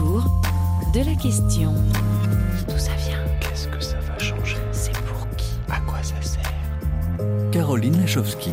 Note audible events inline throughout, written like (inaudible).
autour de la question d'où ça vient Qu'est-ce que ça va changer C'est pour qui À quoi ça sert Caroline Lachowski.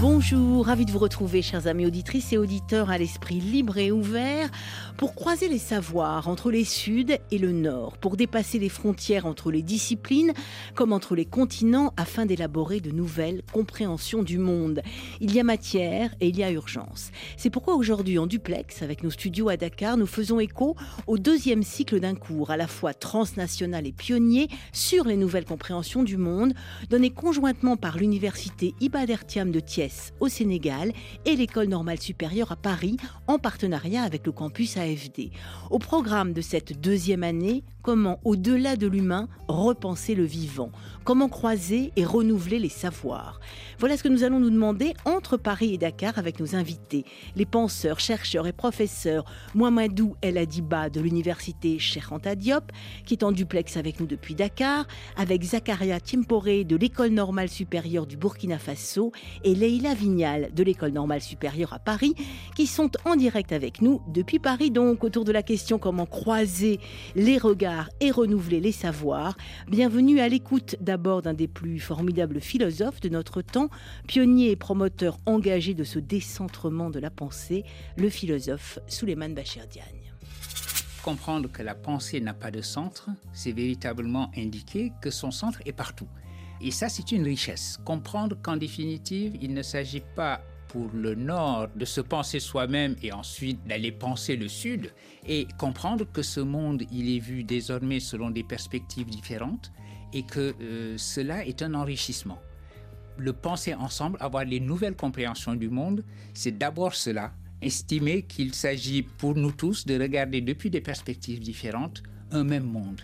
Bonjour, ravi de vous retrouver, chers amis auditrices et auditeurs, à l'esprit libre et ouvert, pour croiser les savoirs entre les Suds et le Nord, pour dépasser les frontières entre les disciplines comme entre les continents, afin d'élaborer de nouvelles compréhensions du monde. Il y a matière et il y a urgence. C'est pourquoi aujourd'hui, en duplex, avec nos studios à Dakar, nous faisons écho au deuxième cycle d'un cours à la fois transnational et pionnier sur les nouvelles compréhensions du monde, donné conjointement par l'université Ibadertiam de Thiès au Sénégal et l'école normale supérieure à Paris en partenariat avec le campus Au programme de cette deuxième année, comment au-delà de l'humain repenser le vivant, comment croiser et renouveler les savoirs. Voilà ce que nous allons nous demander entre Paris et Dakar avec nos invités, les penseurs, chercheurs et professeurs. Mohamedou El Adiba de l'université Cheikh Diop, qui est en duplex avec nous depuis Dakar, avec Zakaria Timpore de l'école normale supérieure du Burkina Faso et Leila Vignal de l'école normale supérieure à Paris, qui sont en direct avec nous depuis Paris. Donc autour de la question comment croiser les regards et renouveler les savoirs. Bienvenue à l'écoute d'abord d'un des plus formidables philosophes de notre temps, pionnier et promoteur engagé de ce décentrement de la pensée, le philosophe Souleymane Bachir. Comprendre que la pensée n'a pas de centre, c'est véritablement indiquer que son centre est partout. Et ça, c'est une richesse. Comprendre qu'en définitive, il ne s'agit pas pour le Nord de se penser soi-même et ensuite d'aller penser le Sud et comprendre que ce monde, il est vu désormais selon des perspectives différentes et que euh, cela est un enrichissement. Le penser ensemble, avoir les nouvelles compréhensions du monde, c'est d'abord cela, estimer qu'il s'agit pour nous tous de regarder depuis des perspectives différentes un même monde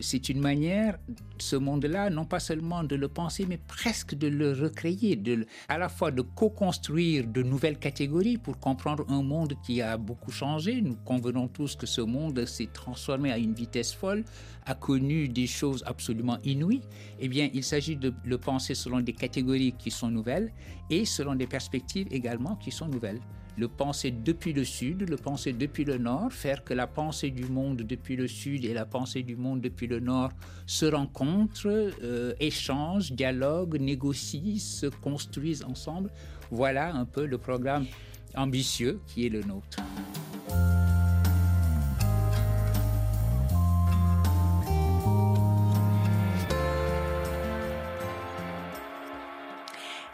c'est une manière, ce monde-là, non pas seulement de le penser, mais presque de le recréer, à la fois de co-construire de nouvelles catégories pour comprendre un monde qui a beaucoup changé. Nous convenons tous que ce monde s'est transformé à une vitesse folle, a connu des choses absolument inouïes. Eh bien, il s'agit de le penser selon des catégories qui sont nouvelles et selon des perspectives également qui sont nouvelles le penser depuis le sud, le penser depuis le nord, faire que la pensée du monde depuis le sud et la pensée du monde depuis le nord se rencontrent, euh, échangent, dialoguent, négocient, se construisent ensemble. Voilà un peu le programme ambitieux qui est le nôtre.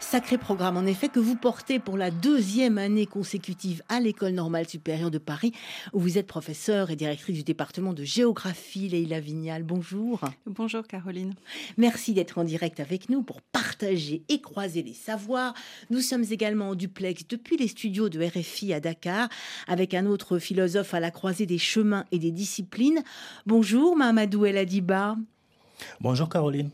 Sacré programme, en effet, que vous portez pour la deuxième année consécutive à l'École normale supérieure de Paris, où vous êtes professeur et directrice du département de géographie, Leïla Vignal. Bonjour. Bonjour, Caroline. Merci d'être en direct avec nous pour partager et croiser les savoirs. Nous sommes également en duplex depuis les studios de RFI à Dakar, avec un autre philosophe à la croisée des chemins et des disciplines. Bonjour, Mahamadou El Adiba. Bonjour Caroline.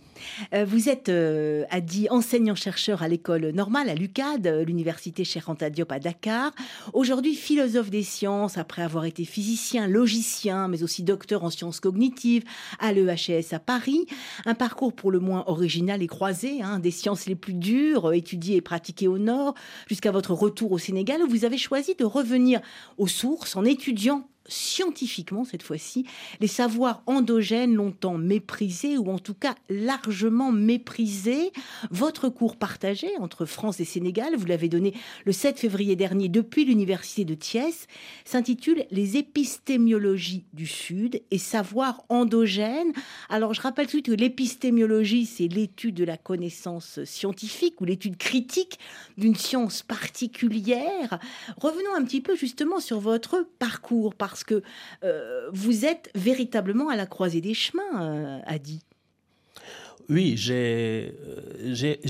Euh, vous êtes, euh, a dit, enseignant-chercheur à l'école normale à l'UCAD, euh, l'université Anta à Dakar. Aujourd'hui, philosophe des sciences, après avoir été physicien, logicien, mais aussi docteur en sciences cognitives à l'EHS à Paris. Un parcours pour le moins original et croisé, hein, des sciences les plus dures, étudiées et pratiquées au Nord, jusqu'à votre retour au Sénégal, où vous avez choisi de revenir aux sources en étudiant scientifiquement cette fois-ci, les savoirs endogènes longtemps méprisés ou en tout cas largement méprisés. Votre cours partagé entre France et Sénégal, vous l'avez donné le 7 février dernier depuis l'université de Thiès, s'intitule Les épistémiologies du Sud et savoirs endogènes. Alors je rappelle tout de suite que l'épistémiologie, c'est l'étude de la connaissance scientifique ou l'étude critique d'une science particulière. Revenons un petit peu justement sur votre parcours parce que euh, vous êtes véritablement à la croisée des chemins, euh, Adi. Oui, j'ai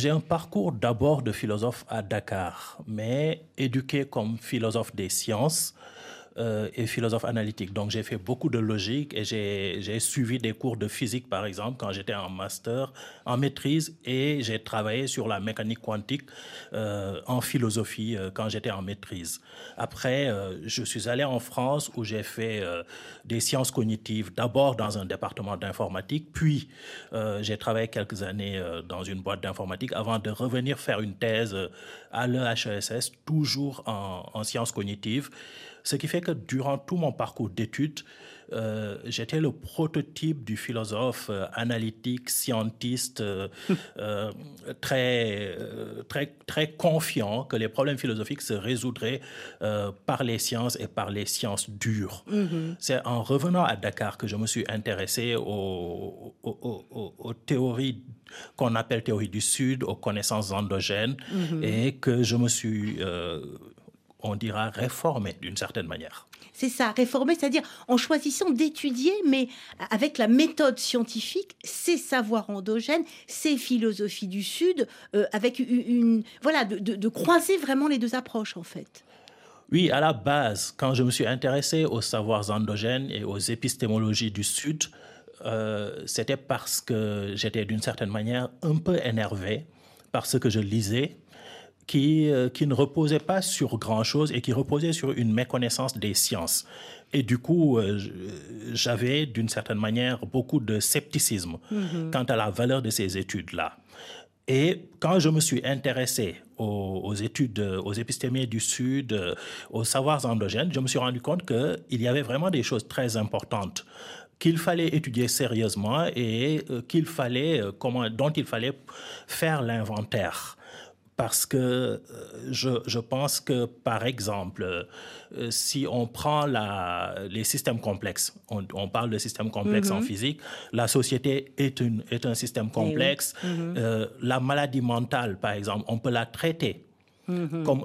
un parcours d'abord de philosophe à Dakar, mais éduqué comme philosophe des sciences euh, et philosophe analytique. Donc j'ai fait beaucoup de logique et j'ai suivi des cours de physique, par exemple, quand j'étais en master, en maîtrise, et j'ai travaillé sur la mécanique quantique euh, en philosophie euh, quand j'étais en maîtrise. Après, je suis allé en France où j'ai fait des sciences cognitives, d'abord dans un département d'informatique, puis j'ai travaillé quelques années dans une boîte d'informatique avant de revenir faire une thèse à l'EHESS, toujours en sciences cognitives. Ce qui fait que durant tout mon parcours d'études, euh, j'étais le prototype du philosophe euh, analytique, scientiste, euh, (laughs) très, très, très confiant que les problèmes philosophiques se résoudraient par les sciences et par les sciences dures. Mm-hmm. C'est en revenant à Dakar que je me suis intéressé aux, aux, théories qu'on appelle théorie du Sud, aux connaissances endogènes, mm-hmm. et que je me suis, on dira, réformé d'une certaine manière. C'est ça, réformer, c'est-à-dire en choisissant d'étudier, mais avec la méthode scientifique, ces savoirs endogènes, ces philosophies du Sud, euh, avec une, voilà, de, croiser vraiment les deux approches en fait. Oui, à la base, quand je me suis intéressé aux savoirs endogènes et aux épistémologies du Sud, euh, c'était parce que j'étais d'une certaine manière un peu énervé par ce que je lisais qui, euh, qui ne reposait pas sur grand-chose et qui reposait sur une méconnaissance des sciences. Et du coup, euh, j'avais d'une certaine manière beaucoup de scepticisme mm-hmm. quant à la valeur de ces études-là. Et quand je me suis intéressé aux, études, aux épistémies du Sud, euh, aux savoirs endogènes, je me suis rendu compte qu'il y avait vraiment des choses très importantes qu'il fallait étudier sérieusement et qu'il fallait, comment, dont il fallait faire l'inventaire parce que euh, je, pense que, par exemple, euh, si on prend la, les systèmes complexes, on, parle de systèmes complexes en mhm. physique, la société est, une, est un système eh complexe. Mhm. Euh, la maladie mentale, par exemple, on peut la traiter mhm. comme,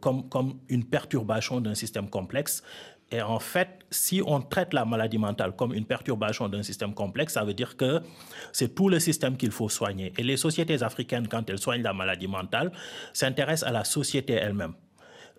comme, comme une perturbation d'un système complexe. Et en fait, si on traite la maladie mentale comme une perturbation d'un système complexe, ça veut dire que c'est tout le système qu'il faut soigner. Et les sociétés africaines, quand elles soignent la maladie mentale, s'intéressent à la société elle-même,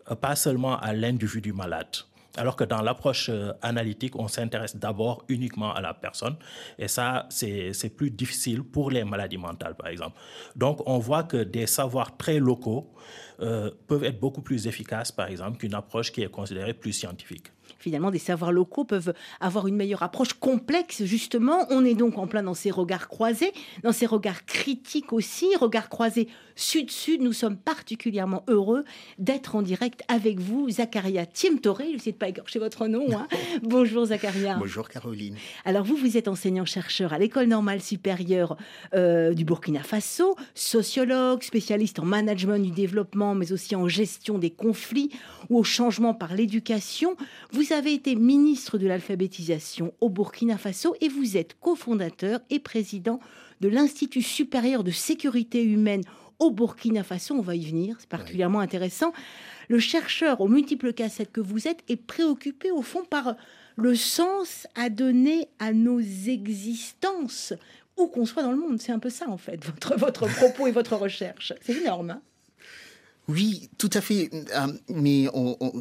euh, pas seulement à l'individu malade. Alors que dans l'approche euh, analytique, on s'intéresse d'abord uniquement à la personne. Et ça, c'est plus difficile pour les maladies mentales, par exemple. Donc, on voit que des savoirs très locaux euh, peuvent être beaucoup plus efficaces, par exemple, qu'une approche qui est considérée plus scientifique finalement, des savoirs locaux peuvent avoir une meilleure approche complexe, justement. On est donc en plein dans ces regards croisés, dans ces regards critiques aussi, regards croisés sud-sud. Nous sommes particulièrement heureux d'être en direct avec vous, Zacharia Tiemtore. Je ne sais pas écorcher votre nom. Hein. (laughs) Bonjour, Zacharia. Bonjour, Caroline. Alors, vous, vous êtes enseignant-chercheur à l'École normale supérieure euh, du Burkina Faso, sociologue, spécialiste en management du développement, mais aussi en gestion des conflits ou au changement par l'éducation. Vous avez été ministre de l'alphabétisation au Burkina Faso et vous êtes cofondateur et président de l'Institut supérieur de sécurité humaine au Burkina Faso. On va y venir, c'est particulièrement intéressant. Le chercheur aux multiples cassettes que vous êtes est préoccupé au fond par le sens à donner à nos existences, où qu'on soit dans le monde. C'est un peu ça en fait, (laughs) votre, votre propos et votre recherche. C'est énorme. Hein? Oui, tout à fait. Euh, mais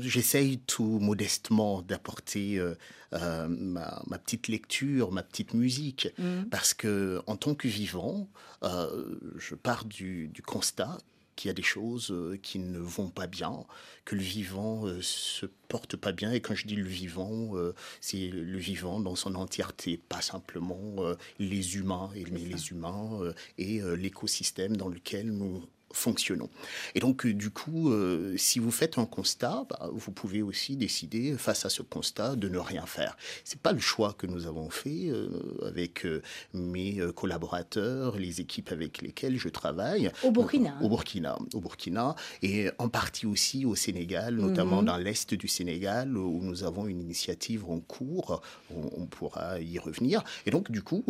j'essaye tout modestement d'apporter euh, euh, ma, petite lecture, ma petite musique, mm. parce que en tant que vivant, je pars du, constat qu'il y a des choses qui ne vont pas bien, que le vivant se porte pas bien. Et quand je dis le vivant, c'est le vivant dans son entièreté, pas simplement les humains, mais les humains et l'écosystème dans lequel nous fonctionnons. Et donc, euh, du coup, euh, si vous faites un constat, bah, vous pouvez aussi décider, face à ce constat, de ne rien faire. C'est pas le choix que nous avons fait euh, avec mes collaborateurs, les équipes avec lesquelles je travaille. Au Burkina. Au Burkina, au Burkina, et en partie aussi au Sénégal, notamment mhm. dans l'est du Sénégal, où nous avons une initiative en cours. On, on pourra y revenir. Et donc, du coup,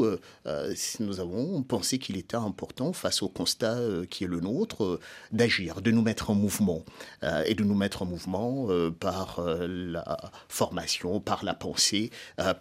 nous avons pensé qu'il était important, face au constat qui est le nôtre, euh, d'agir, de nous mettre en mouvement, euh, et de nous mettre en mouvement euh, par la formation, par la pensée,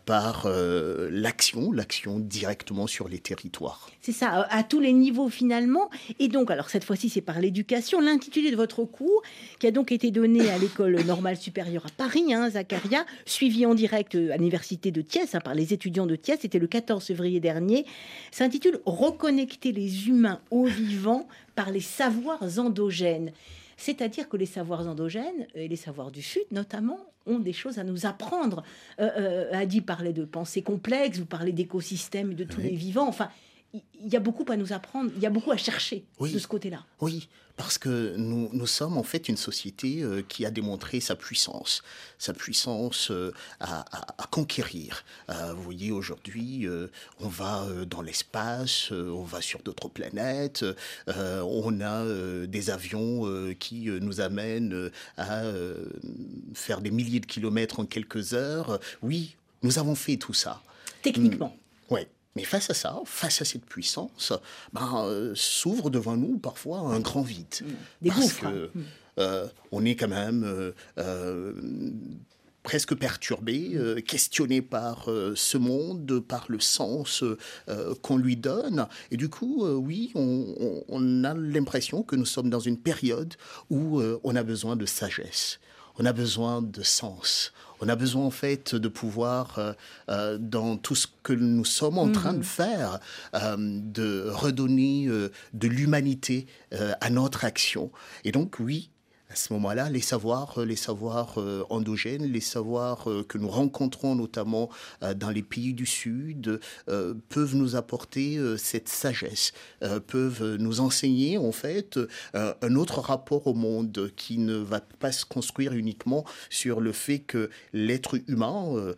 par l'action, l'action directement sur les territoires. C'est ça, à tous les niveaux finalement. Et donc, alors cette fois-ci, c'est par l'éducation. L'intitulé de votre cours, qui a donc été donné à l'école normale supérieure à Paris, hein, Zacharia, suivi en direct à l'université de Thiès hein, par les étudiants de Thiès, c'était le 14 février dernier, s'intitule Reconnecter les humains aux vivants par les savoirs endogènes. C'est-à-dire que les savoirs endogènes, et les savoirs du Sud notamment, ont des choses à nous apprendre. Euh, euh, Adi parlait de pensée complexe, vous parlez d'écosystèmes, de tous les vivants. Enfin, il y a beaucoup à nous apprendre, il y a beaucoup à chercher de ce côté-là. Oui, parce que nous, nous, sommes en fait une société euh, qui a démontré sa puissance, sa puissance euh, à, conquérir. Euh, vous voyez, aujourd'hui, on va dans l'espace, on va sur d'autres planètes, on a des avions qui nous amènent à faire des milliers de kilomètres en quelques heures. Oui, nous avons fait tout ça. Techniquement. Oui. Mais face à ça, face à cette puissance, ben, euh, s'ouvre devant nous parfois un grand vide. Mm. Des parce que mm. euh, on est quand même euh, presque perturbé, mm. questionné par ce monde, par le sens qu'on lui donne. Et du coup, oui, on, on a l'impression que nous sommes dans une période où on a besoin de sagesse, on a besoin de sens, on a besoin en fait de pouvoir, euh, euh, dans tout ce que nous sommes en train de mhm. faire, euh, de redonner de l'humanité à notre action. Et donc oui, à ce moment-là, les savoirs, euh, les savoirs euh, endogènes, les savoirs euh, que nous rencontrons notamment dans les pays du Sud, peuvent nous apporter cette sagesse, peuvent nous enseigner en fait un autre rapport au monde qui ne va pas se construire uniquement sur le fait que l'être humain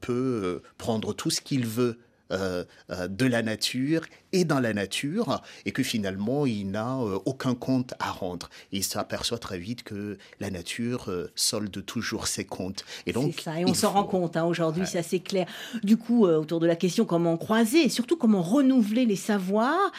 peut prendre tout ce qu'il veut de la nature et dans la nature et que finalement il n'a euh, aucun compte à rendre. il s'aperçoit très vite que la nature euh, solde toujours ses comptes. Et donc, ça. Et on s'en rend compte hein, aujourd'hui, c'est assez clair. Du coup, euh, autour de la question comment croiser et surtout comment renouveler les savoirs.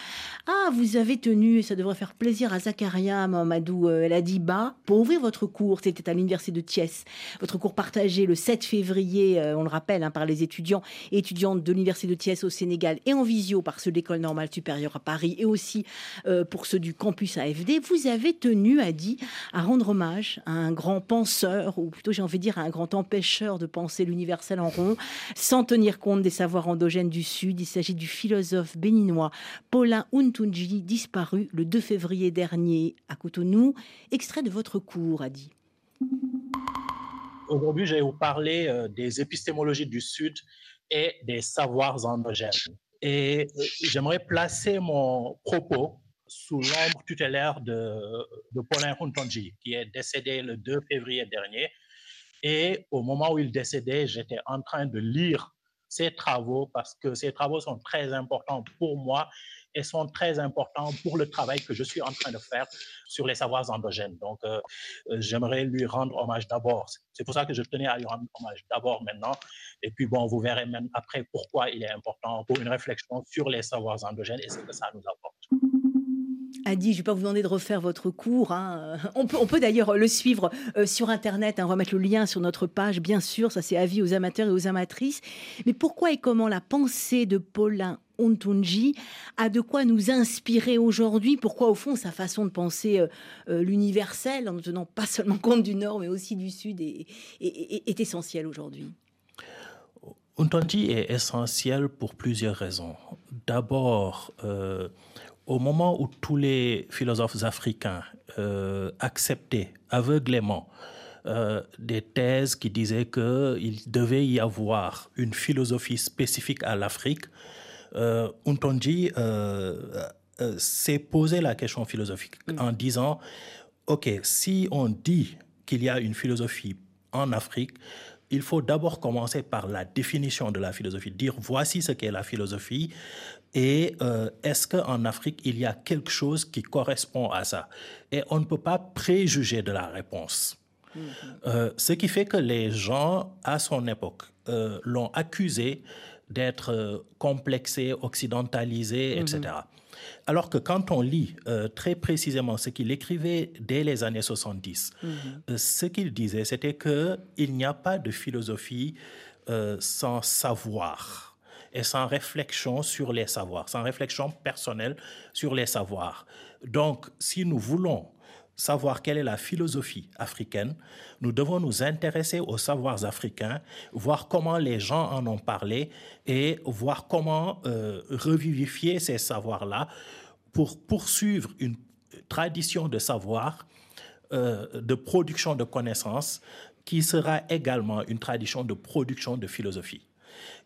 Ah, vous avez tenu, et ça devrait faire plaisir à Zakaria Mamadou Ladiba, pour ouvrir votre cours. C'était à l'université de Thiès. Votre cours partagé le 7 février, on le rappelle, hein, par les étudiants et étudiantes de l'université de Thiès au Sénégal et en visio par ceux de l'école normale supérieure à Paris et aussi euh, pour ceux du campus AFD, vous avez tenu, a dit, à rendre hommage à un grand penseur, ou plutôt j'ai envie de dire à un grand empêcheur de penser l'universel en rond, sans tenir compte des savoirs endogènes du Sud. Il s'agit du philosophe béninois Paulin Untunji, disparu le 2 février dernier à Cotonou. Extrait de votre cours, a dit. Aujourd'hui, je vais vous parler euh, des épistémologies du Sud et des savoirs endogènes. Et euh, j'aimerais placer mon propos sous l'ombre tutélaire de, Paulin Huntonji, qui est décédé le 2 février dernier. Et au moment où il décédait, j'étais en train de lire ses travaux parce que ces travaux sont très importants pour moi et sont très importants pour le travail que je suis en train de faire sur les savoirs endogènes. Donc, euh, euh, j'aimerais lui rendre hommage d'abord. C'est pour ça que je tenais à lui rendre hommage d'abord maintenant. Et puis, bon, vous verrez même après pourquoi il est important pour une réflexion sur les savoirs endogènes et ce que ça nous apporte. Adi, je ne vais pas vous demander de refaire votre cours. Hein. On peut, on peut d'ailleurs le suivre euh, sur Internet. Hein. On va mettre le lien sur notre page, bien sûr. Ça, c'est avis aux amateurs et aux amatrices. Mais pourquoi et comment la pensée de Paulin Ontunji a de quoi nous inspirer aujourd'hui? Pourquoi, au fond, sa façon de penser euh, euh, l'universel, en ne tenant pas seulement compte du Nord, mais aussi du Sud, est, essentielle aujourd'hui? Untunji est essentiel pour plusieurs raisons. D'abord, au moment où tous les philosophes africains euh, acceptaient aveuglément euh, des thèses qui disaient qu'il devait y avoir une philosophie spécifique à l'Afrique, euh, Untonji euh, s'est posé la question philosophique mm. en disant, OK, si on dit qu'il y a une philosophie en Afrique, il faut d'abord commencer par la définition de la philosophie, dire voici ce qu'est la philosophie et euh, est-ce qu'en Afrique, il y a quelque chose qui correspond à ça? Et on ne peut pas préjuger de la réponse. Mm-hmm. Euh, ce qui fait que les gens, à son époque, euh, l'ont accusé d'être complexé, occidentalisé, etc. Alors que quand on lit très précisément ce qu'il écrivait dès les années 70, mm-hmm. ce qu'il disait, c'était qu'il n'y a pas de philosophie sans savoir et sans réflexion sur les savoirs, sans réflexion personnelle sur les savoirs. Donc, si nous voulons savoir quelle est la philosophie africaine, nous devons nous intéresser aux savoirs africains, voir comment les gens en ont parlé et voir comment euh, revivifier ces savoirs-là pour poursuivre une tradition de savoir, euh, de production de connaissances, qui sera également une tradition de production de philosophie.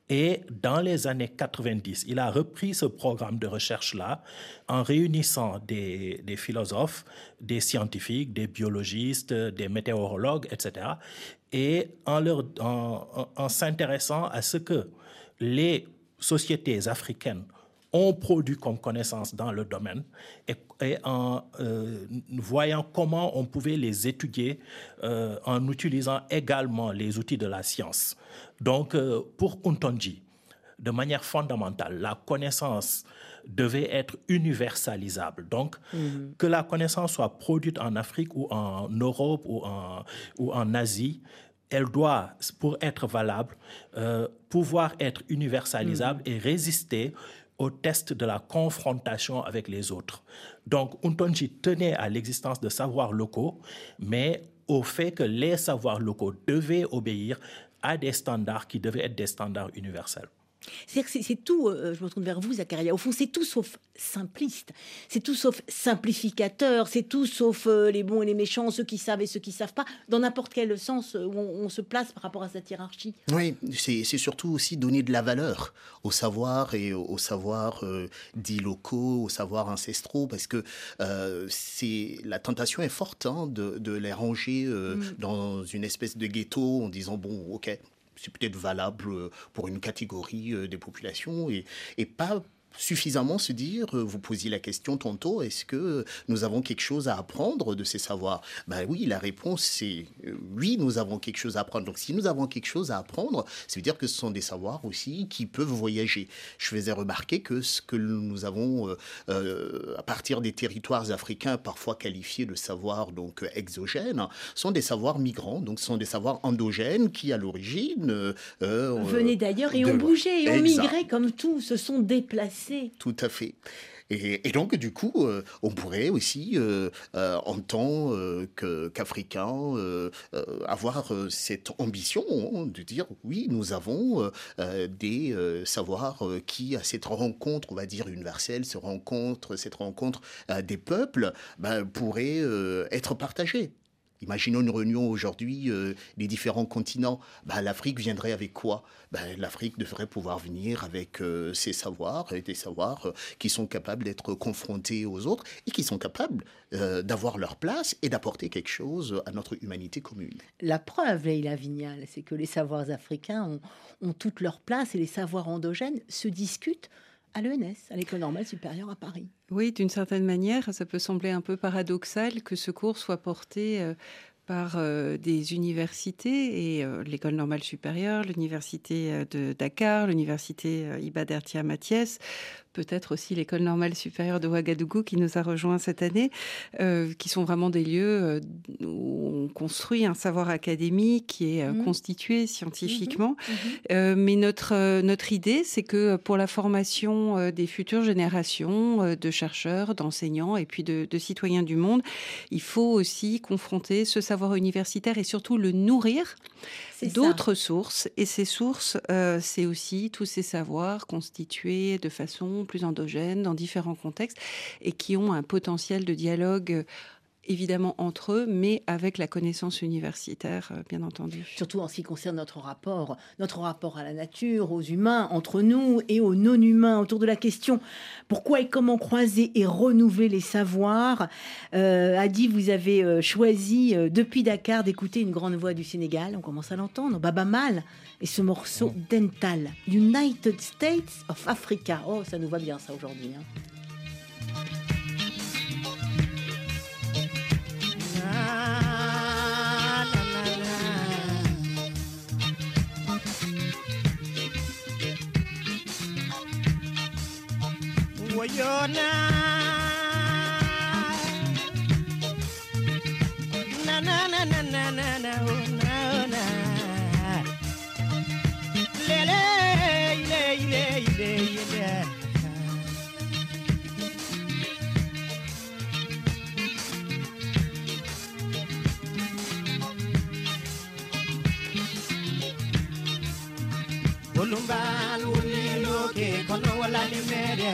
Et dans les années 90, il a repris ce programme de recherche-là en réunissant des, philosophes, des scientifiques, des biologistes, des météorologues, etc. Et en s'intéressant à ce que les sociétés africaines ont produit comme connaissance dans le domaine et, en euh, voyant comment on pouvait les étudier euh, en utilisant également les outils de la science. Donc, euh, pour Untonji, de manière fondamentale, la connaissance devait être universalisable. Donc, mm-hmm. que la connaissance soit produite en Afrique ou en Europe ou en, ou en Asie, elle doit, pour être valable, pouvoir être universalisable mm-hmm. et résister au test de la confrontation avec les autres. Donc, Untonji tenait à l'existence de savoirs locaux, mais au fait que les savoirs locaux devaient obéir à des standards qui devaient être des standards universels. C'est tout, euh, je me tourne vers vous, Zakaria, au fond, c'est tout sauf simpliste, c'est tout sauf simplificateur, c'est tout sauf euh, les bons et les méchants, ceux qui savent et ceux qui savent pas, dans n'importe quel sens où on, se place par rapport à cette hiérarchie. Oui, c'est surtout aussi donner de la valeur au savoir et au, savoir euh, dits locaux, au savoir ancestraux, parce que c'est la tentation est forte hein, de, les ranger mm. dans une espèce de ghetto en disant, bon, ok, c'est peut-être valable euh, pour une catégorie euh, des populations et, et pas suffisamment se dire, euh, vous posiez la question tantôt, est-ce que nous avons quelque chose à apprendre de ces savoirs? Ben oui, la réponse c'est euh, oui, nous avons quelque chose à apprendre. Donc si nous avons quelque chose à apprendre, ça veut dire que ce sont des savoirs aussi qui peuvent voyager. Je faisais remarquer que ce que nous avons euh, à partir des territoires africains, parfois qualifiés de savoirs donc exogènes, sont des savoirs migrants, donc ce sont des savoirs endogènes qui à l'origine venaient d'ailleurs et ont bougé et ont migré comme tout, se sont déplacés tout à fait. Et, donc, du coup, euh, on pourrait aussi, euh, euh, en tant qu'Africains, avoir cette ambition de dire, oui, nous avons des savoirs qui, à cette rencontre, on va dire, universelle, cette rencontre, cette rencontre des peuples, ben, pourraient être partagés. Imaginons une réunion aujourd'hui euh, des différents continents. Ben, L'Afrique viendrait avec quoi? Ben, L'Afrique devrait pouvoir venir avec euh, ses savoirs, et des savoirs euh, qui sont capables d'être confrontés aux autres et qui sont capables d'avoir leur place et d'apporter quelque chose à notre humanité commune. La preuve, Leïla Vignal, c'est que les savoirs africains ont, ont toute leur place et les savoirs endogènes se discutent à l'ENS, à l'École normale supérieure à Paris. Oui, d'une certaine manière, ça peut sembler un peu paradoxal que ce cours soit porté euh, par euh, des universités et euh, l'école normale supérieure, l'université de Dakar, l'université Ibader Mathias peut-être aussi l'école normale supérieure de Ouagadougou qui nous a rejoint cette année, euh, qui sont vraiment des lieux euh, où on construit un savoir académique qui est euh, mmh. constitué scientifiquement. Mmh. Mmh. mais notre, notre idée, c'est que pour la formation des futures générations de chercheurs, d'enseignants et puis de, de citoyens du monde, il faut aussi confronter ce savoir universitaire et surtout le nourrir d'autres sources. Et ces sources, c'est aussi tous ces savoirs constitués de façon plus endogènes dans différents contextes et qui ont un potentiel de dialogue évidemment entre eux, mais avec la connaissance universitaire, euh, bien entendu. Surtout en ce qui concerne notre rapport, notre rapport à la nature, aux humains, entre nous et aux non-humains, autour de la question pourquoi et comment croiser et renouveler les savoirs. Euh, Adi, vous avez euh, choisi depuis Dakar d'écouter une grande voix du Sénégal, on commence à l'entendre, Baba Mal, et ce morceau oh. Dental, United States of Africa. Oh, ça nous va bien ça aujourd'hui. Hein. you're not. Na na na na na na na oh, na oh, na. Lele ile ile ile. Olumba lule kono wala ni mere.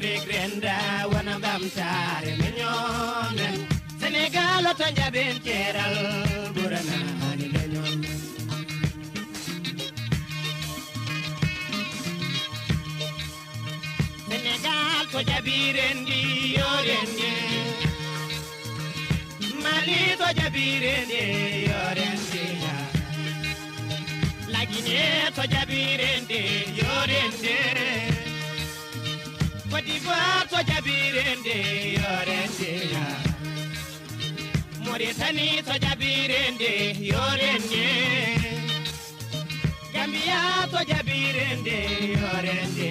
regrenda wana bamtare menyone Senegal otanja bin keral burana ni lenyon Senegal ko jabirendi yorende Mali to jabirendi yorende La Guinea to jabirendi yorende fato jabirende yorende Mauritani to jabirende yorende Gambia to jabirende yorende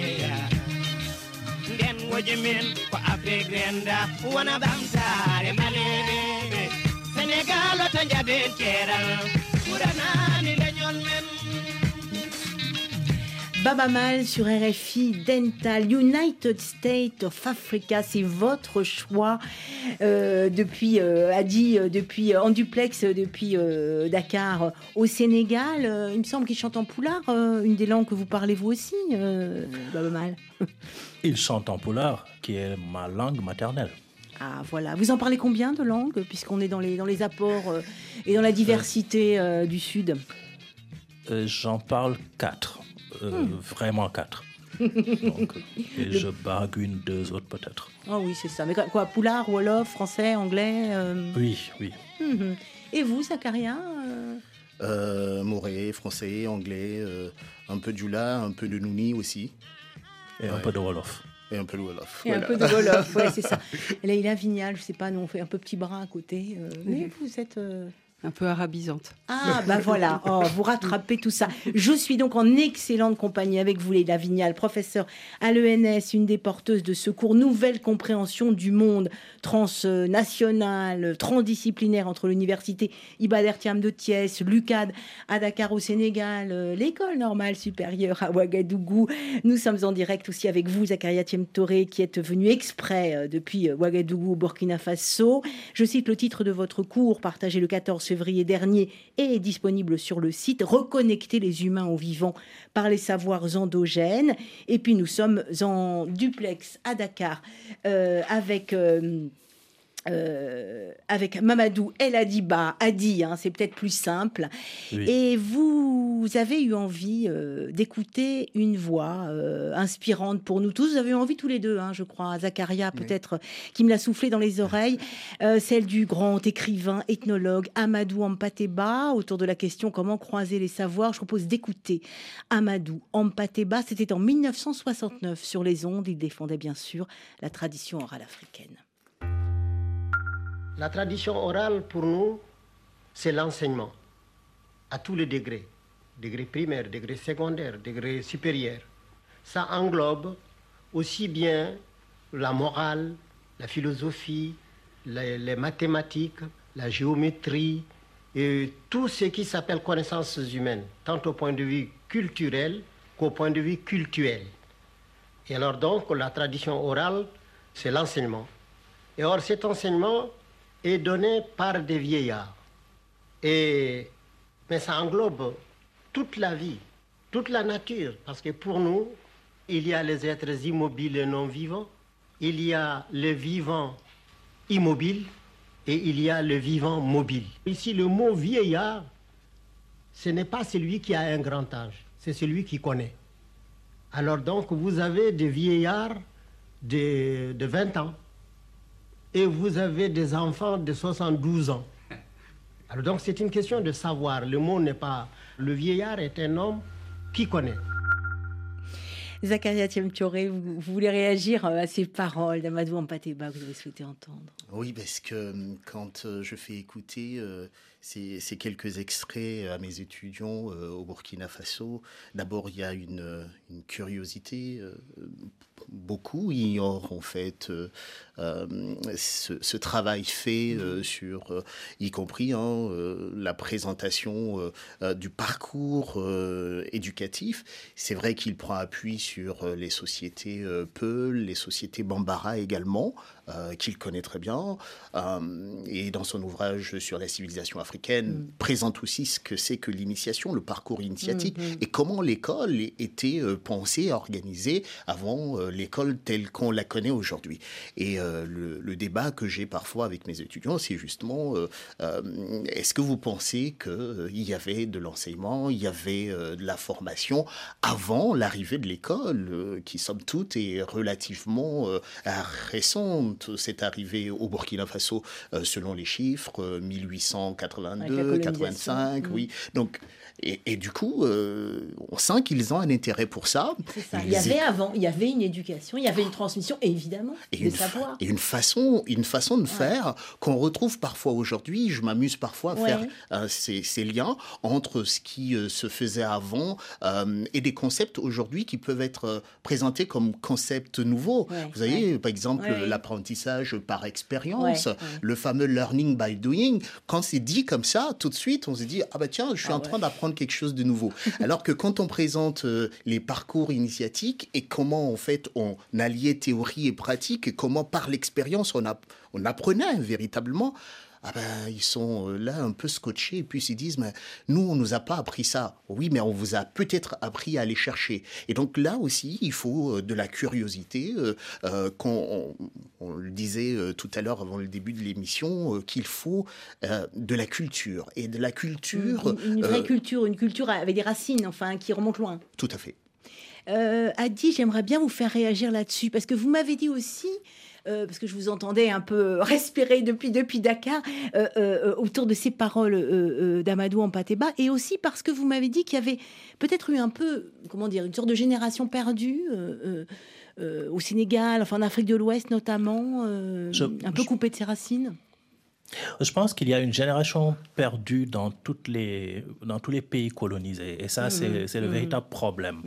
Nden wojimin ko Afrique renda wona bamtare malebe Senegal to jaben keral Buranani lenyol men. Baba Mal sur RFI Dental, United States of Africa, c'est votre choix euh, depuis euh, Adi, euh, depuis en duplex, depuis euh, Dakar au Sénégal. Il me semble qu'il chante en poulard, une des langues que vous parlez vous aussi, euh, Baba Mal. Il chante en poulard, qui est ma langue maternelle. Ah voilà, vous en parlez combien de langues puisqu'on est dans les dans les apports et dans la diversité du Sud? J'en parle quatre, euh, Hmm. vraiment quatre. (laughs) Donc, et je baragouine deux autres peut-être. Ah oui, c'est ça. Mais quoi, poulard, wolof, français, anglais. euh, Oui, oui. mhm. Et vous, Zakaria euh, Euh, Moré, français, anglais, euh, un peu de Jula, un peu de Nouni aussi, Et un peu de Wolof. et un peu de Wolof. Et un peu de wolof, ouais, c'est ça. (laughs) Et là, il a Vignal, je sais pas, nous on fait un peu petit bras à côté. euh, mais vous êtes. Un peu arabisante. Ah, bah (laughs) voilà, oh, vous rattrapez tout ça. Je suis donc en excellente compagnie avec vous, Léla Vignal, professeur à l'ENS, une des porteuses de secours, nouvelle compréhension du monde transnational, transdisciplinaire entre l'université Ibader Thiam de Thiès, l'UCAD à Dakar au Sénégal, euh, l'école normale supérieure à Ouagadougou. Nous sommes en direct aussi avec vous, Zakaria Touré, qui êtes venu exprès euh, depuis euh, Ouagadougou, Burkina Faso. Je cite le titre de votre cours, partagé le 14 février dernier, et est disponible sur le site Reconnecter les humains aux vivants par les savoirs endogènes. Et puis nous sommes en duplex à Dakar euh, avec. euh, euh, avec Mamadou El Adiba, Adi, hein, c'est peut-être plus simple. Oui. Et vous avez eu envie euh, d'écouter une voix euh, inspirante pour nous tous. Vous avez eu envie tous les deux, hein, je crois, Zacharia peut-être, qui me l'a soufflé dans les oreilles, (laughs) celle du grand écrivain, ethnologue Amadou Ampateba, autour de la question comment croiser les savoirs. Je propose d'écouter Amadou Ampateba. C'était en 1969 sur les ondes. Il défendait bien sûr la tradition orale africaine. La tradition orale, pour nous, c'est l'enseignement, à tous les degrés, degré primaire, degré secondaire, degré supérieur. Ça englobe aussi bien la morale, la philosophie, les, mathématiques, la géométrie, et tout ce qui s'appelle connaissances humaines, tant au point de vue culturel qu'au point de vue cultuel. Et alors donc, la tradition orale, c'est l'enseignement. Et or, cet enseignement est donné par des vieillards. Et, mais ça englobe toute la vie, toute la nature, parce que pour nous, il y a les êtres immobiles et non vivants, il y a le vivant immobile et il y a le vivant mobile. Ici, le mot vieillard, ce n'est pas celui qui a un grand âge, c'est celui qui connaît. Alors donc, vous avez des vieillards de, de 20 ans et vous avez des enfants de 72 ans. (laughs) Alors donc, c'est une question de savoir. Le mot n'est pas... Le vieillard est un homme qui connaît. Zakaria Thiemtioré, vous, vous voulez réagir euh, à ces paroles d'Amadou Ampateba que vous avez souhaité entendre? Oui, parce que euh, quand euh, je fais écouter, euh, ces, quelques extraits à mes étudiants euh, au Burkina Faso. D'abord, il y a une, une curiosité. euh, beaucoup ignorent en fait euh, euh, ce, travail fait euh, sur, euh, y compris hein, euh, la présentation euh, euh, du parcours euh, éducatif. C'est vrai qu'il prend appui sur euh, les sociétés euh, Peul, les sociétés Bambara également, euh, qu'il connaît très bien. Euh, et dans son ouvrage sur la civilisation africaine, Mm. présente aussi ce que c'est que l'initiation, le parcours initiatique, mm-hmm. et comment l'école était euh, pensée, organisée avant euh, l'école telle qu'on la connaît aujourd'hui. Et euh, le, débat que j'ai parfois avec mes étudiants, c'est justement, est-ce que vous pensez qu'il y avait de l'enseignement, il y avait de la formation avant l'arrivée de l'école, qui somme toute est relativement récente, cette arrivée au Burkina Faso, selon les chiffres, 1880 82, 85, oui. Donc, et, et du coup, euh, on sent qu'ils ont un intérêt pour ça. Ça. Il y avait avant, il y avait une éducation, il y avait une transmission, évidemment, et des une, fa- savoirs. et une façon, une façon de faire qu'on retrouve parfois aujourd'hui. Je m'amuse parfois à Ouais. faire euh, ces, ces liens entre ce qui euh, se faisait avant et des concepts aujourd'hui qui peuvent être présentés comme concepts nouveaux. Ouais, Vous voyez, par exemple, l'apprentissage par expérience, le fameux learning by doing. Quand c'est dit comme ça, tout de suite, on se dit ah bah tiens, je suis Ah en train d'apprendre quelque chose de nouveau. (laughs) Alors que quand on présente euh, les parcours initiatiques et comment en fait on alliait théorie et pratique et comment par l'expérience on, a, on apprenait véritablement. Ah ben, ils sont euh, là un peu scotchés et puis ils se disent mais nous on nous a pas appris ça. Oui mais on vous a peut-être appris à aller chercher. Et donc là aussi il faut euh, de la curiosité euh, qu'on on, on le disait tout à l'heure avant le début de l'émission euh, qu'il faut euh, de la culture. Et de la culture Une, une vraie culture, une culture avec des racines, enfin, qui remontent loin. tout à fait. Adi, j'aimerais bien vous faire réagir là-dessus, parce que vous m'avez dit aussi, euh, parce que je vous entendais un peu (laughs) respirer depuis, depuis Dakar, euh, euh, autour de ces paroles euh, euh, d'Amadou en Pateba, et aussi parce que vous m'avez dit qu'il y avait peut-être eu un peu, comment dire, une sorte de génération perdue. euh, euh, euh, au Sénégal, enfin en Afrique de l'Ouest notamment, euh, Je- un peu je- coupée de ses racines. Je pense qu'il y a une génération perdue dans, toutes les, dans tous les pays colonisés. Et ça, c'est c'est le véritable problème.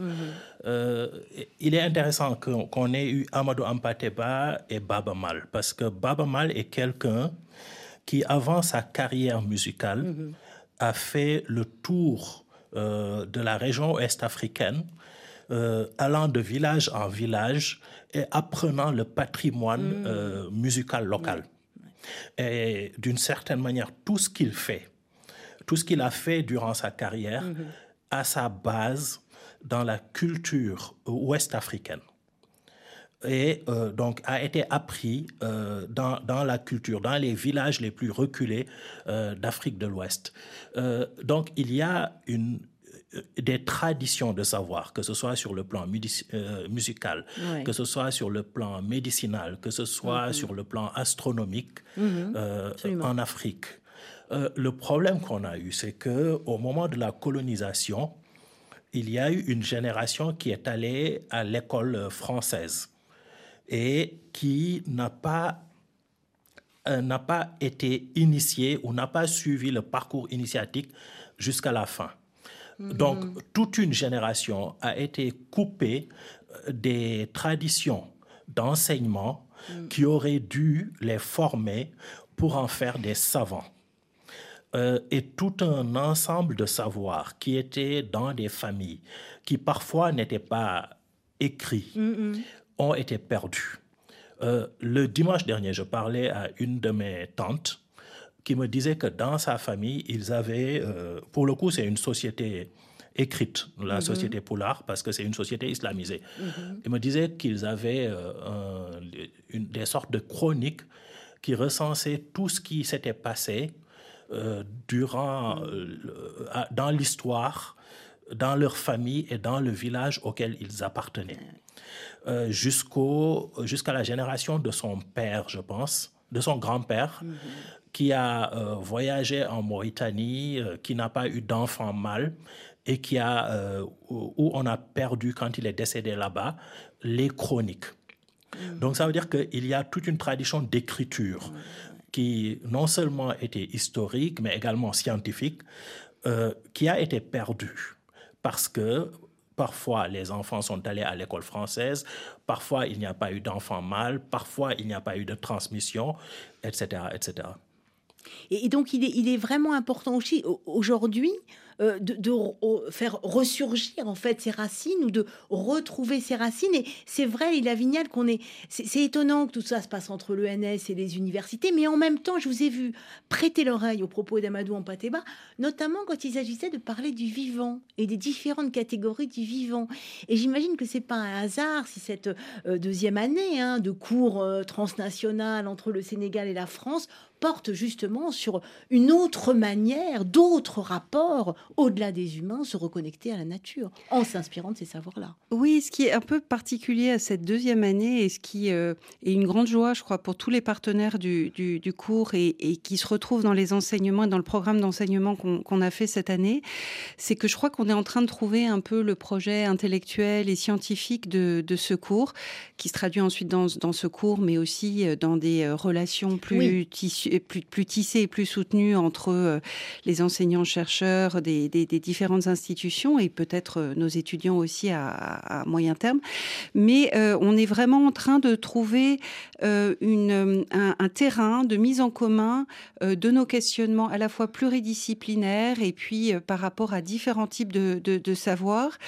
Euh, il est intéressant qu'on ait eu Amadou Ampateba et Baba Mal. Parce que Baba Mal est quelqu'un qui, avant sa carrière musicale, a fait le tour euh, de la région ouest africaine, euh, allant de village en village et apprenant le patrimoine musical local. Et d'une certaine manière, tout ce qu'il fait, tout ce qu'il a fait durant sa carrière, a sa base dans la culture ouest africaine. Et euh, donc a été appris euh, dans, dans la culture, dans les villages les plus reculés euh, d'Afrique de l'Ouest. Donc il y a une, des traditions de savoir, que ce soit sur le plan euh, musical, Ouais. que ce soit sur le plan médicinal, que ce soit sur le plan astronomique euh, Absolument. en Afrique. Euh, le problème qu'on a eu, c'est que au moment de la colonisation, il y a eu une génération qui est allée à l'école euh, française et qui n'a pas euh, n'a pas été initiée ou n'a pas suivi le parcours initiatique jusqu'à la fin. Donc, toute une génération a été coupée euh, des traditions d'enseignement qui auraient dû les former pour en faire des savants. Euh, et tout un ensemble de savoirs qui étaient dans des familles, qui parfois n'étaient pas écrits, ont été perdus. Euh, le dimanche dernier, je parlais à une de mes tantes qui me disait que dans sa famille, ils avaient, euh, pour le coup, c'est une société écrite, la société Poulard, parce que c'est une société islamisée. Il me disait qu'ils avaient euh, un- une- des sortes de chroniques qui recensaient tout ce qui s'était passé euh, durant, dans l'histoire, dans leur famille et dans le village auquel ils appartenaient. Jusqu'au, jusqu'à la génération de son père, je pense, de son grand-père, qui a euh, voyagé en Mauritanie, euh, qui n'a pas eu d'enfant mâle et qui a, euh, où on a perdu, quand il est décédé là-bas, les chroniques. Donc ça veut dire qu'il y a toute une tradition d'écriture qui non seulement était historique, mais également scientifique, qui a été perdu parce que Parfois, les enfants sont allés à l'école française, parfois il n'y a pas eu d'enfants mâles, parfois il n'y a pas eu de transmission, etc. etc. Et donc, il est, vraiment important aussi aujourd'hui euh, de, faire ressurgir en fait ses racines ou de retrouver ses racines. Et c'est vrai, il a Vignal, qu'on est. C'est étonnant que tout ça se passe entre l'ENS et les universités, mais en même temps, je vous ai vu prêter l'oreille aux propos d'Amadou Ampateba, notamment quand il s'agissait de parler du vivant et des différentes catégories du vivant. Et j'imagine que c'est pas un hasard si cette euh, deuxième année hein, de cours euh, transnational entre le Sénégal et la France porte justement sur une autre manière, d'autres rapports au-delà des humains, se reconnecter à la nature en s'inspirant de ces savoirs-là. Oui, ce qui est un peu particulier à cette deuxième année et ce qui euh, est une grande joie, je crois, pour tous les partenaires du, cours et, qui se retrouvent dans les enseignements et dans le programme d'enseignement qu'on a fait cette année, c'est que je crois qu'on est en train de trouver un peu le projet intellectuel et scientifique de, ce cours, qui se traduit ensuite dans, ce cours, mais aussi euh, dans des euh, relations plus, plus, plus tissées et plus soutenues entre les enseignants-chercheurs, des des, différentes institutions et peut-être euh, nos étudiants aussi à, moyen terme. Mais euh, on est vraiment en train de trouver euh, un, terrain de mise en commun de nos questionnements à la fois pluridisciplinaires et puis par rapport à différents types de, savoirs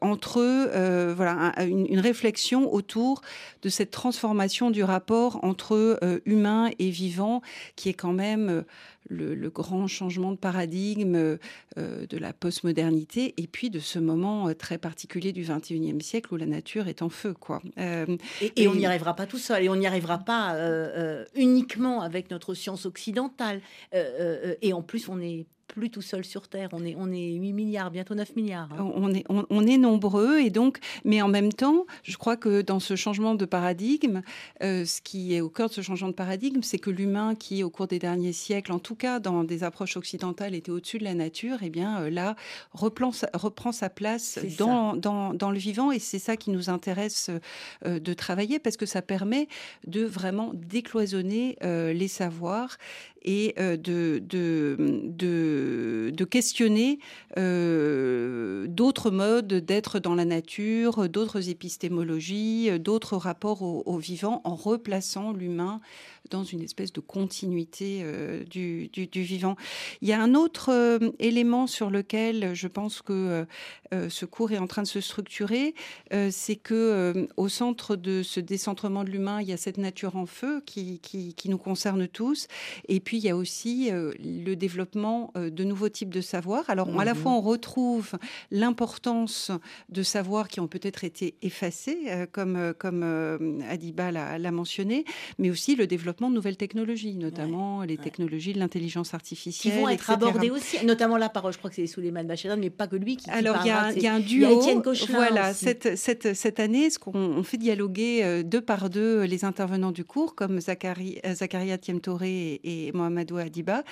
entre voilà une, réflexion autour de cette transformation du rapport entre humain et vivant qui est quand même le, grand changement de paradigme euh, de la postmodernité et puis de ce moment euh, très particulier du 21e siècle où la nature est en feu. Quoi. Euh, et, on n'y arrivera pas tout seul et on n'y arrivera pas uniquement avec notre science occidentale. et en plus, on est plus tout seul sur Terre. On est, on est 8 milliards, bientôt 9 milliards. Hein. On, est, on, est nombreux et donc, mais en même temps, je crois que dans ce changement de paradigme, euh, ce qui est au cœur de ce changement de paradigme, c'est que l'humain qui, au cours des derniers siècles, en tout cas dans des approches occidentales, était au-dessus de la nature, et eh bien euh, là, reprend sa, reprend sa place dans, dans, dans, le vivant et c'est ça qui nous intéresse euh, de travailler parce que ça permet de vraiment décloisonner les savoirs et euh, de, questionner euh, d'autres modes d'être dans la nature, d'autres épistémologies, d'autres rapports au, vivant en replaçant l'humain dans une espèce de continuité euh, du, du, vivant. Il y a un autre élément sur lequel je pense que ce cours est en train de se structurer, c'est que au centre de ce décentrement de l'humain, il y a cette nature en feu qui, qui, qui nous concerne tous, et puis il y a aussi euh, le développement euh, de nouveaux types de savoirs. Alors, à la mhm. fois, on retrouve l'importance de savoirs qui ont peut-être été effacés, euh, comme, comme Adiba l'a mentionné, mais aussi le développement de nouvelles technologies, notamment les technologies de l'intelligence artificielle. Qui vont être abordées aussi, notamment là, par, je crois que c'est Souleymane Bachir, mais pas que lui qui Alors, il y, a, y a un duo. voilà, cette, cette, cette, année, ce qu'on fait dialoguer deux par deux les intervenants du cours, comme Zachary, Zacharia Tiemtoré et, et Mohamedou Adiba.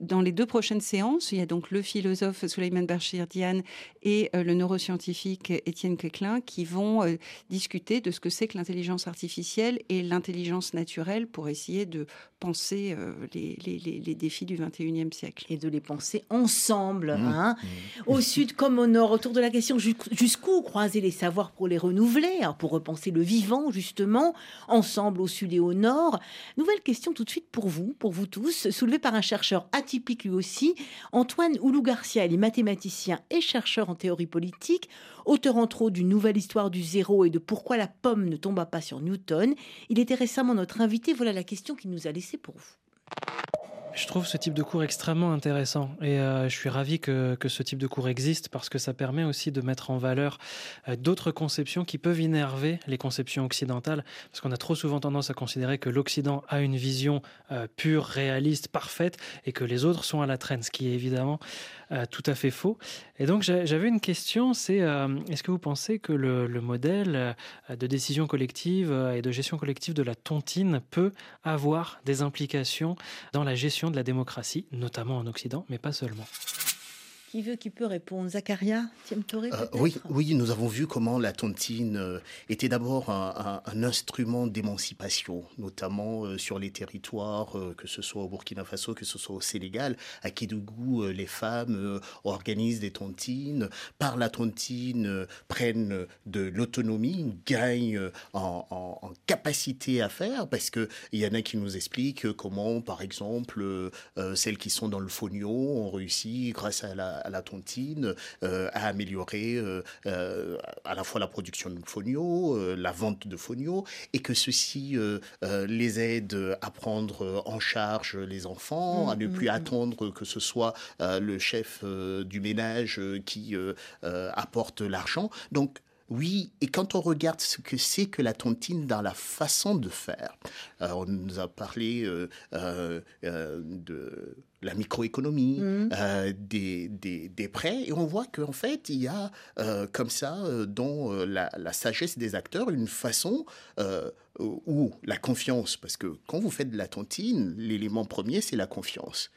Dans les deux prochaines séances, il y a donc le philosophe Souleymane Bachir Diane et euh, le neuroscientifique Étienne Quéclin qui vont euh, discuter de ce que c'est que l'intelligence artificielle et l'intelligence naturelle pour essayer de penser euh, les, les, les, défis du 21e siècle. Et de les penser ensemble, mmh. hein mmh. au sud comme au nord, autour de la question jusqu'où croiser les savoirs pour les renouveler, hein, pour repenser le vivant, justement, ensemble au sud et au nord. Nouvelle question tout de suite pour vous, pour vous tous, soulevée par un chercheur atypique lui aussi, Antoine Oulou-Garcia. Il est mathématicien et chercheur en théorie politique, auteur entre autres d'une nouvelle histoire du zéro et de pourquoi la pomme ne tomba pas sur Newton. Il était récemment notre invité. Voilà la question qu'il nous a pour vous. Je trouve ce type de cours extrêmement intéressant et euh, je suis ravi que, que, ce type de cours existe parce que ça permet aussi de mettre en valeur euh, d'autres conceptions qui peuvent énerver les conceptions occidentales parce qu'on a trop souvent tendance à considérer que l'Occident a une vision euh, pure, réaliste, parfaite et que les autres sont à la traîne, ce qui est évidemment tout à fait faux. Et donc j'avais une question, c'est est-ce que vous pensez que le, le modèle de décision collective et de gestion collective de la tontine peut avoir des implications dans la gestion de la démocratie, notamment en Occident, mais pas seulement? Qui veut, qui peut répondre? Zacharia Tiemtoré Euh, oui, oui, nous avons vu comment la tontine euh, était d'abord un, un- un instrument d'émancipation, notamment euh, sur les territoires, euh, que ce soit au Burkina Faso, que ce soit au Sénégal. À Kédougou, les femmes organisent des tontines, par la tontine, prennent de l'autonomie, gagnent en, en- en capacité à faire, parce qu'il y en a qui nous expliquent comment, par exemple, celles qui sont dans le fonio ont réussi, grâce à la, à la tontine, euh, à améliorer euh, euh, à la fois la production de fonio, la vente de fonio, et que ceci les aide à prendre en charge les enfants, à ne plus attendre que ce soit le chef du ménage qui apporte l'argent. Donc, oui, et quand on regarde ce que c'est que la tontine dans la façon de faire, euh, on nous a parlé euh, euh, euh, de la microéconomie, euh, des, des, des prêts, et on voit qu'en fait, il y a euh, comme ça, euh, dans la, la sagesse des acteurs, une façon où la confiance, parce que quand vous faites de la tontine, l'élément premier, c'est la confiance.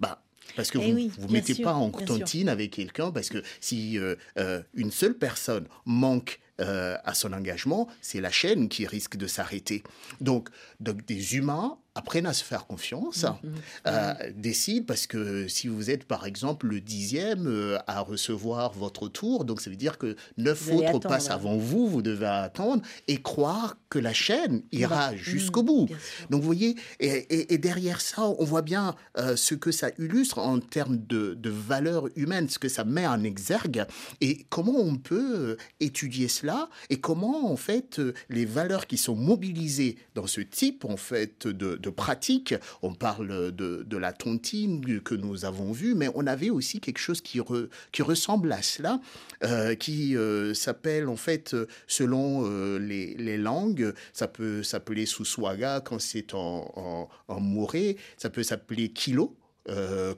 Bah, parce que Eh vous oui, vous mettez sûr, pas en sûr. tontine avec quelqu'un, parce que si euh, euh, une seule personne manque euh, à son engagement, c'est la chaîne qui risque de s'arrêter. Donc, donc, des humains apprennent à se faire confiance, Mm, euh, décident, parce que si vous êtes par exemple le dixième euh, à recevoir votre tour, donc ça veut dire que neuf Vous autres passent avant vous, vous devez attendre et croire que la chaîne ira Bah, jusqu'au mm, bout. Donc vous voyez, et, et- et derrière ça, on voit bien euh, ce que ça illustre en termes de, de valeur humaine, ce que ça met en exergue, et comment on peut étudier cela, et comment en fait les valeurs qui sont mobilisées dans ce type en fait de, de pratique, on parle de, de la tontine que nous avons vue, mais on avait aussi quelque chose qui, re- qui ressemble à cela, euh, qui euh, s'appelle en fait, selon euh, les, les langues, ça peut s'appeler Souswaga quand c'est en, en, ça peut s'appeler Kilo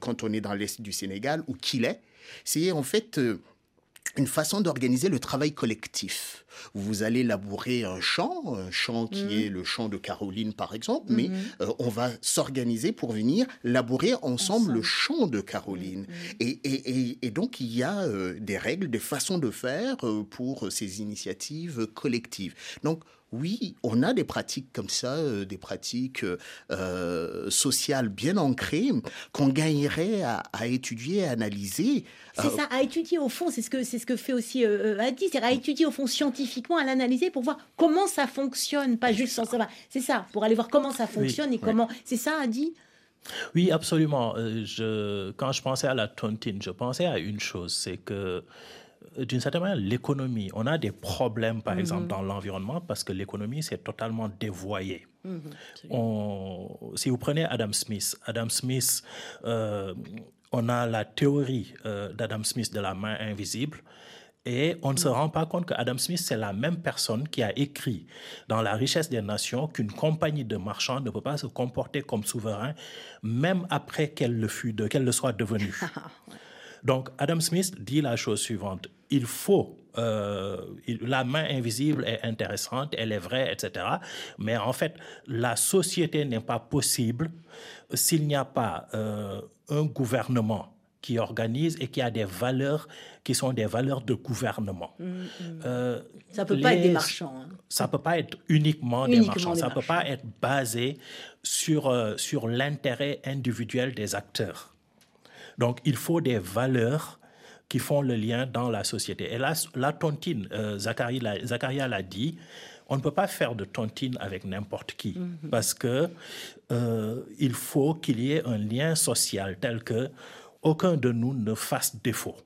quand on est dans l'est du Sénégal, ou Kilé. C'est en fait une façon d'organiser le travail collectif. Vous allez labourer un champ, un champ qui est le champ de Caroline par exemple, mais euh, on va s'organiser pour venir labourer ensemble, le champ de Caroline. Et, et- et- et donc il y a euh, des règles, des façons de faire euh, pour ces initiatives collectives. Donc oui, on a des pratiques comme ça, euh, des pratiques euh, sociales bien ancrées qu'on gagnerait à, à étudier, à analyser. C'est Euh, ça, à étudier au fond, c'est ce que, c'est ce que fait aussi Adi, c'est à étudier au fond scientifiquement, à l'analyser pour voir comment ça fonctionne, pas juste sans savoir. C'est ça, pour aller voir comment ça fonctionne et comment. C'est ça, Adi? Oui, absolument. Je, quand je pensais à la tontine, je pensais à une chose, c'est que euh, d'une certaine manière, l'économie, on a des problèmes, par exemple, dans l'environnement, parce que l'économie, c'est totalement dévoyé. On- si vous prenez Adam Smith, Adam Smith, euh, on a la théorie euh, d'Adam Smith de la main invisible. Et on ne se rend pas compte que Adam Smith, c'est la même personne qui a écrit dans La richesse des nations qu'une compagnie de marchands ne peut pas se comporter comme souverain, même après qu'elle le, fût de- qu'elle le soit devenue. (laughs) Donc, Adam Smith dit la chose suivante. Il faut, euh, la main invisible est intéressante, elle est vraie, etc. Mais en fait, la société n'est pas possible s'il n'y a pas euh, un gouvernement qui organise et qui a des valeurs qui sont des valeurs de gouvernement. Euh, Ça peut pas être des marchands. hein. ça peut pas être uniquement, des marchands. des ça peut pas être basé sur, sur l'intérêt individuel des acteurs. Donc, il faut des valeurs qui font le lien dans la société. Et là, la tontine, euh, l'a- Zacharia l'a dit, on ne peut pas faire de tontine avec n'importe qui, parce que euh, il faut qu'il y ait un lien social tel que aucun de nous ne fasse défaut.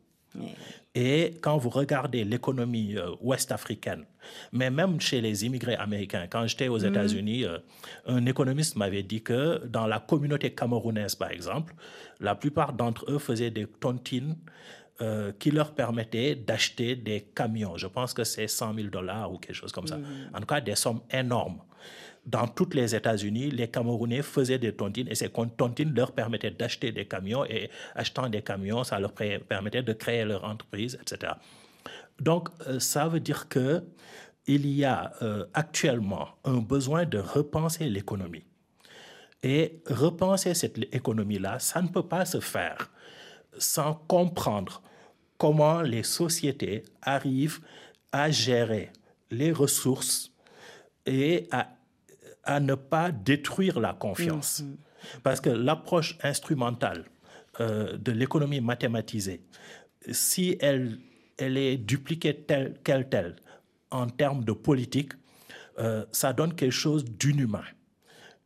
Et quand vous regardez l'économie euh, ouest-africaine, mais même chez les immigrés américains, quand j'étais aux États-Unis, euh, un économiste m'avait dit que dans la communauté camerounaise, par exemple, la plupart d'entre eux faisaient des tontines euh, qui leur permettaient d'acheter des camions. Je pense que c'est 100 000 dollars ou quelque chose comme ça. En tout cas, des sommes énormes. Dans toutes les États-Unis, les Camerounais faisaient des tontines et ces tontines leur permettaient d'acheter des camions et achetant des camions, ça leur permettait de créer leur entreprise, etc. Donc, euh, ça veut dire que il y a euh, actuellement un besoin de repenser l'économie. Et repenser cette économie-là, ça ne peut pas se faire sans comprendre comment les sociétés arrivent à gérer les ressources et à, à ne pas détruire la confiance. Mhm. Parce que l'approche instrumentale euh, de l'économie mathématisée, si elle, elle est dupliquée telle qu'elle telle en termes de politique, euh, ça donne quelque chose d'inhumain.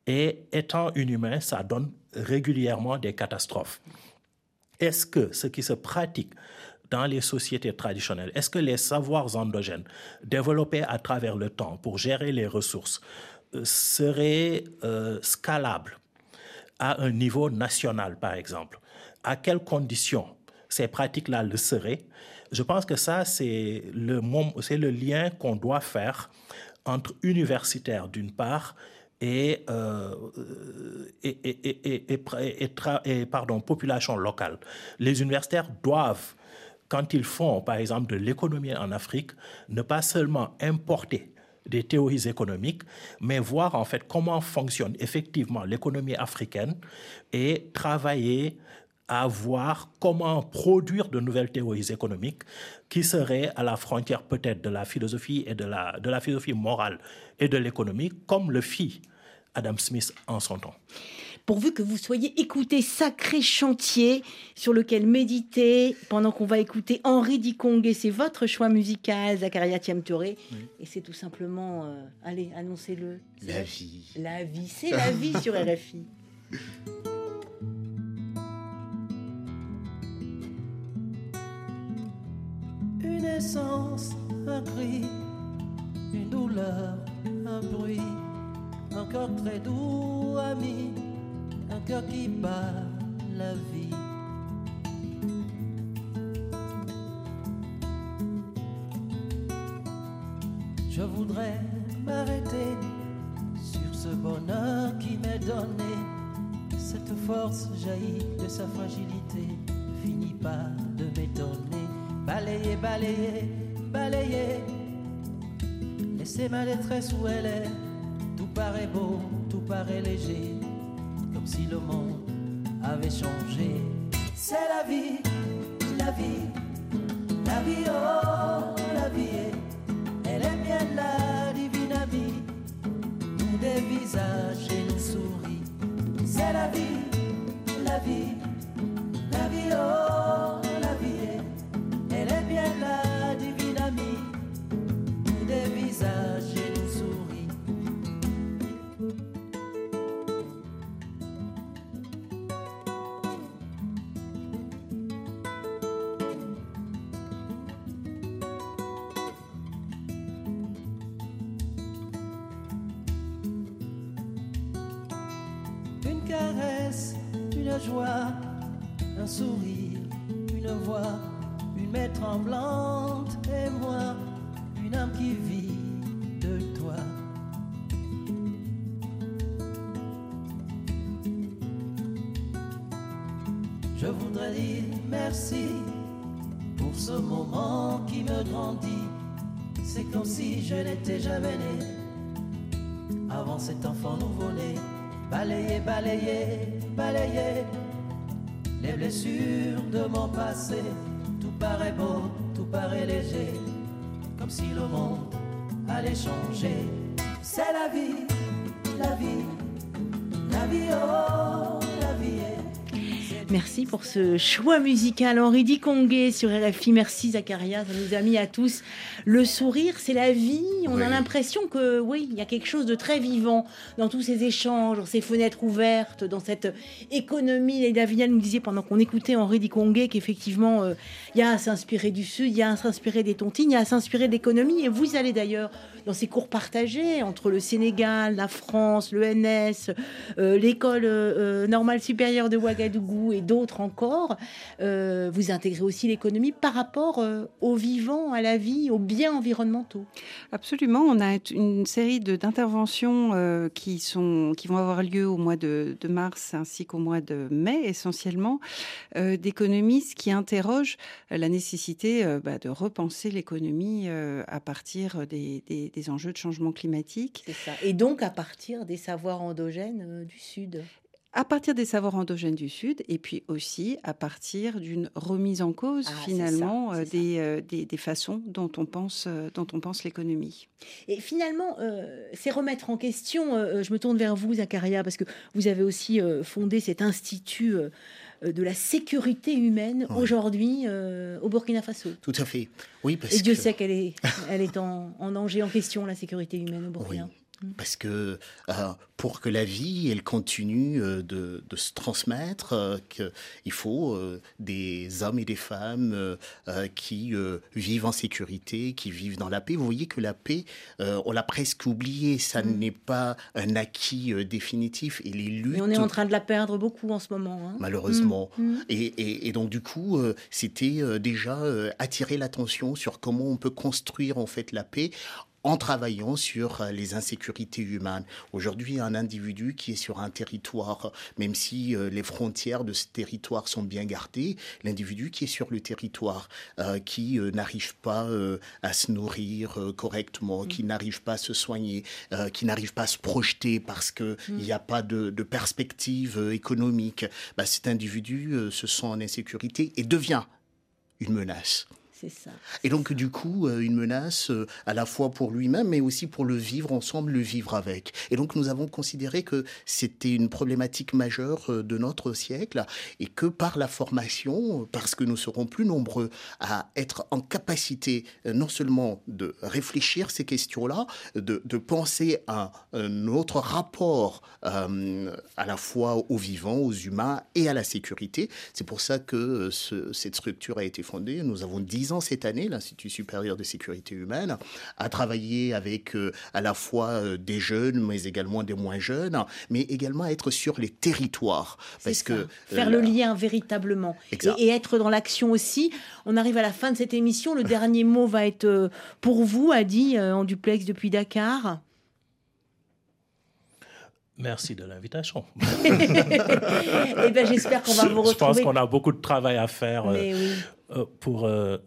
Et étant inhumain, ça donne régulièrement des catastrophes. Est-ce que ce qui se pratique dans les sociétés traditionnelles, est-ce que les savoirs endogènes développés à travers le temps pour gérer les ressources euh, seraient euh, scalables à un niveau national, par exemple À quelles conditions ces pratiques-là le seraient? Je pense que ça, c'est le, lien qu'on doit faire entre universitaires d'une part et, et, pardon, population locale. Les universitaires doivent, quand ils font par exemple de l'économie en Afrique, ne pas seulement importer des théories économiques, mais voir en fait comment fonctionne effectivement l'économie africaine et travailler à voir comment produire de nouvelles théories économiques qui seraient à la frontière peut-être de la philosophie et de la, de la philosophie morale et de l'économie, comme le fit Adam Smith en son temps. Pourvu que vous soyez écouté, sacré chantier sur lequel méditer pendant qu'on va écouter Henri Dikong. Et c'est votre choix musical, Zakaria Tiamtoré. Et c'est tout simplement, euh, allez, annoncez-le. La vie. La vie, c'est la vie sur (laughs) RFI. Une essence, un cri, une douleur, un bruit, un cœur très doux, ami, un cœur qui bat la vie. Je voudrais m'arrêter sur ce bonheur qui m'est donné. Cette force jaillit de sa fragilité, finit par de m'étonner. Balayer, balayer, balayer. Laissez ma détresse où elle est. Tout paraît beau, tout paraît léger. Si le monde avait changé. C'est la vie, la vie, la vie, oh, la vie. Elle est bien la divine amie. Nous des visages et nous souris. C'est la vie, la vie, caresse, une joie, un sourire, une voix, une main tremblante et moi, une âme qui vit de toi. Je voudrais dire merci pour ce moment qui me grandit. C'est comme si je n'étais jamais né avant cet enfant nouveau-né. Balayer, balayer, balayer les blessures de mon passé. Tout paraît beau, tout paraît léger, comme si le monde allait changer. C'est la vie, la vie, la vie, oh. Merci pour ce choix musical. Henri Dikongé sur RFI. Merci Zacharia. Ça nous a mis à tous le sourire. C'est la vie. On a l'impression que, oui, il y a quelque chose de très vivant dans tous ces échanges, dans ces fenêtres ouvertes, dans cette économie. Et Davinia nous disait pendant qu'on écoutait Henri Dikongé qu'effectivement, euh, il y a à s'inspirer du Sud, il y a à s'inspirer des tontines, il y a à s'inspirer de l'économie. Et vous allez d'ailleurs dans ces cours partagés entre le Sénégal, la France, l'ENS, euh, l'école euh, euh, normale supérieure de Ouagadougou et d'autres encore. Euh, vous intégrez aussi l'économie par rapport euh, au vivant, à la vie, aux biens environnementaux. Absolument, on a une série d'interventions euh, qui, sont, qui vont avoir lieu au mois de, de mars ainsi qu'au mois de mai essentiellement, euh, d'économistes qui interrogent la nécessité bah, de repenser l'économie à partir des, des- des enjeux de changement climatique. C'est ça. Et donc à partir des savoirs endogènes du Sud. À partir des savoirs endogènes du Sud et puis aussi à partir d'une remise en cause Ah, finalement ça, euh, des, euh, des, des façons dont on pense, euh, dont on pense l'économie. Et finalement, euh, c'est remettre en question, euh, je me tourne vers vous, Zacharia, parce que vous avez aussi euh, fondé cet institut de la sécurité humaine Oui. aujourd'hui euh, au Burkina Faso. Tout à fait. Oui, parce Et Dieu que... sait qu'elle est, elle est en, en danger, en question, la sécurité humaine au Burkina. Parce que euh, pour que la vie elle continue euh, de, de se transmettre, euh, il faut des hommes et des femmes qui vivent en sécurité, qui vivent dans la paix. Vous voyez que la paix, on l'a presque oublié. Ça n'est pas un acquis définitif. Et les luttes Et on est en train de la perdre beaucoup en ce moment. hein. malheureusement. Mm, mm. Et, et- et donc du coup, c'était déjà attirer l'attention sur comment on peut construire en fait la paix en travaillant sur euh, les insécurités humaines. Aujourd'hui, un individu qui est sur un territoire, même si euh, les frontières de ce territoire sont bien gardées, l'individu qui est sur le territoire, euh, qui euh, n'arrive pas euh, à se nourrir correctement, qui n'arrive pas à se soigner, qui n'arrive pas à se projeter parce qu'il n'y a pas de, de perspective économique, bah, cet individu se sent en insécurité et devient une menace. Et donc, du coup, euh, une menace euh, à la fois pour lui-même, mais aussi pour le vivre ensemble, le vivre avec. Et donc, nous avons considéré que c'était une problématique majeure euh, de notre siècle et que par la formation, parce que nous serons plus nombreux à être en capacité non seulement de réfléchir ces questions-là, de, penser à un autre rapport à la fois aux vivants, aux humains et à la sécurité. C'est pour ça que ce- cette structure a été fondée. Nous avons 10 ans cette année, l'Institut supérieur de sécurité humaine, à travailler avec euh, à la fois euh, des jeunes, mais également des moins jeunes, mais également à être sur les territoires. Parce que faire euh, le lien véritablement et, être dans l'action aussi. On arrive à la fin de cette émission. Le dernier mot va être pour vous, Adi, en duplex depuis Dakar. Merci de l'invitation. (laughs) (laughs) Eh ben, j'espère qu'on va vous Je pense retrouver. qu'on a beaucoup de travail à faire euh, oui. euh, pour euh,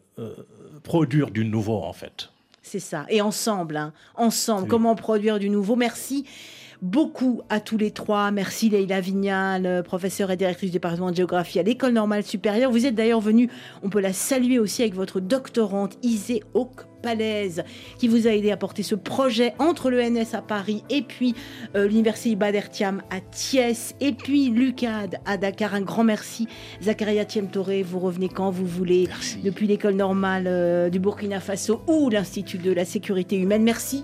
produire du nouveau, en fait. C'est ça. Et ensemble, hein. ensemble, comment produire du nouveau. Merci beaucoup à tous les trois. Merci Leïla Vignal, euh, professeure et directrice du département de géographie à l'École normale supérieure. Vous êtes d'ailleurs venue, on peut la saluer aussi avec votre doctorante Isée Hawk Palaise, qui vous a aidé à porter ce projet entre l'ENS à Paris et puis euh, l'Université Ibader Thiam à Thiès et puis l'UCAD à Dakar. Un grand merci. Zakaria Thiemtore, vous revenez quand vous voulez Merci. depuis l'école normale euh, du Burkina Faso ou l'Institut de la sécurité humaine. Merci.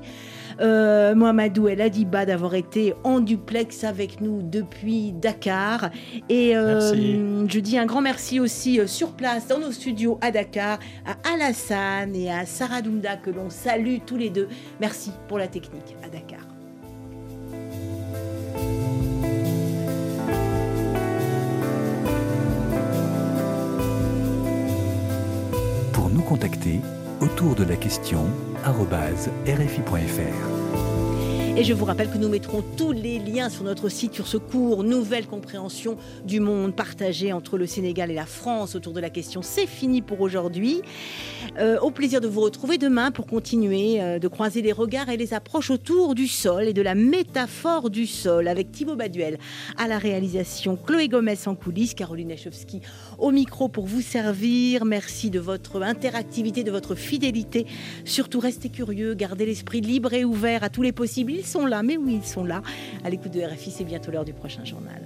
Euh, Mohamedou El Adiba d'avoir été en duplex avec nous depuis Dakar. Et euh, je dis un grand merci aussi euh, sur place dans nos studios à Dakar à Alassane et à Sarah Doumda que l'on salue tous les deux. Merci pour la technique à Dakar. Pour nous contacter, autour de la question. Et je vous rappelle que nous mettrons tous les liens sur notre site sur ce cours Nouvelle compréhension du monde partagé entre le Sénégal et la France autour de la question. C'est fini pour aujourd'hui. Euh, au plaisir de vous retrouver demain pour continuer euh, de croiser les regards et les approches autour du sol et de la métaphore du sol avec Thibaut Baduel à la réalisation, Chloé Gomez en coulisses, Caroline Echowski au micro pour vous servir. Merci de votre interactivité, de votre fidélité. Surtout, restez curieux, gardez l'esprit libre et ouvert à tous les possibles. Ils sont là, mais oui, ils sont là. À l'écoute de RFI, c'est bientôt l'heure du prochain journal.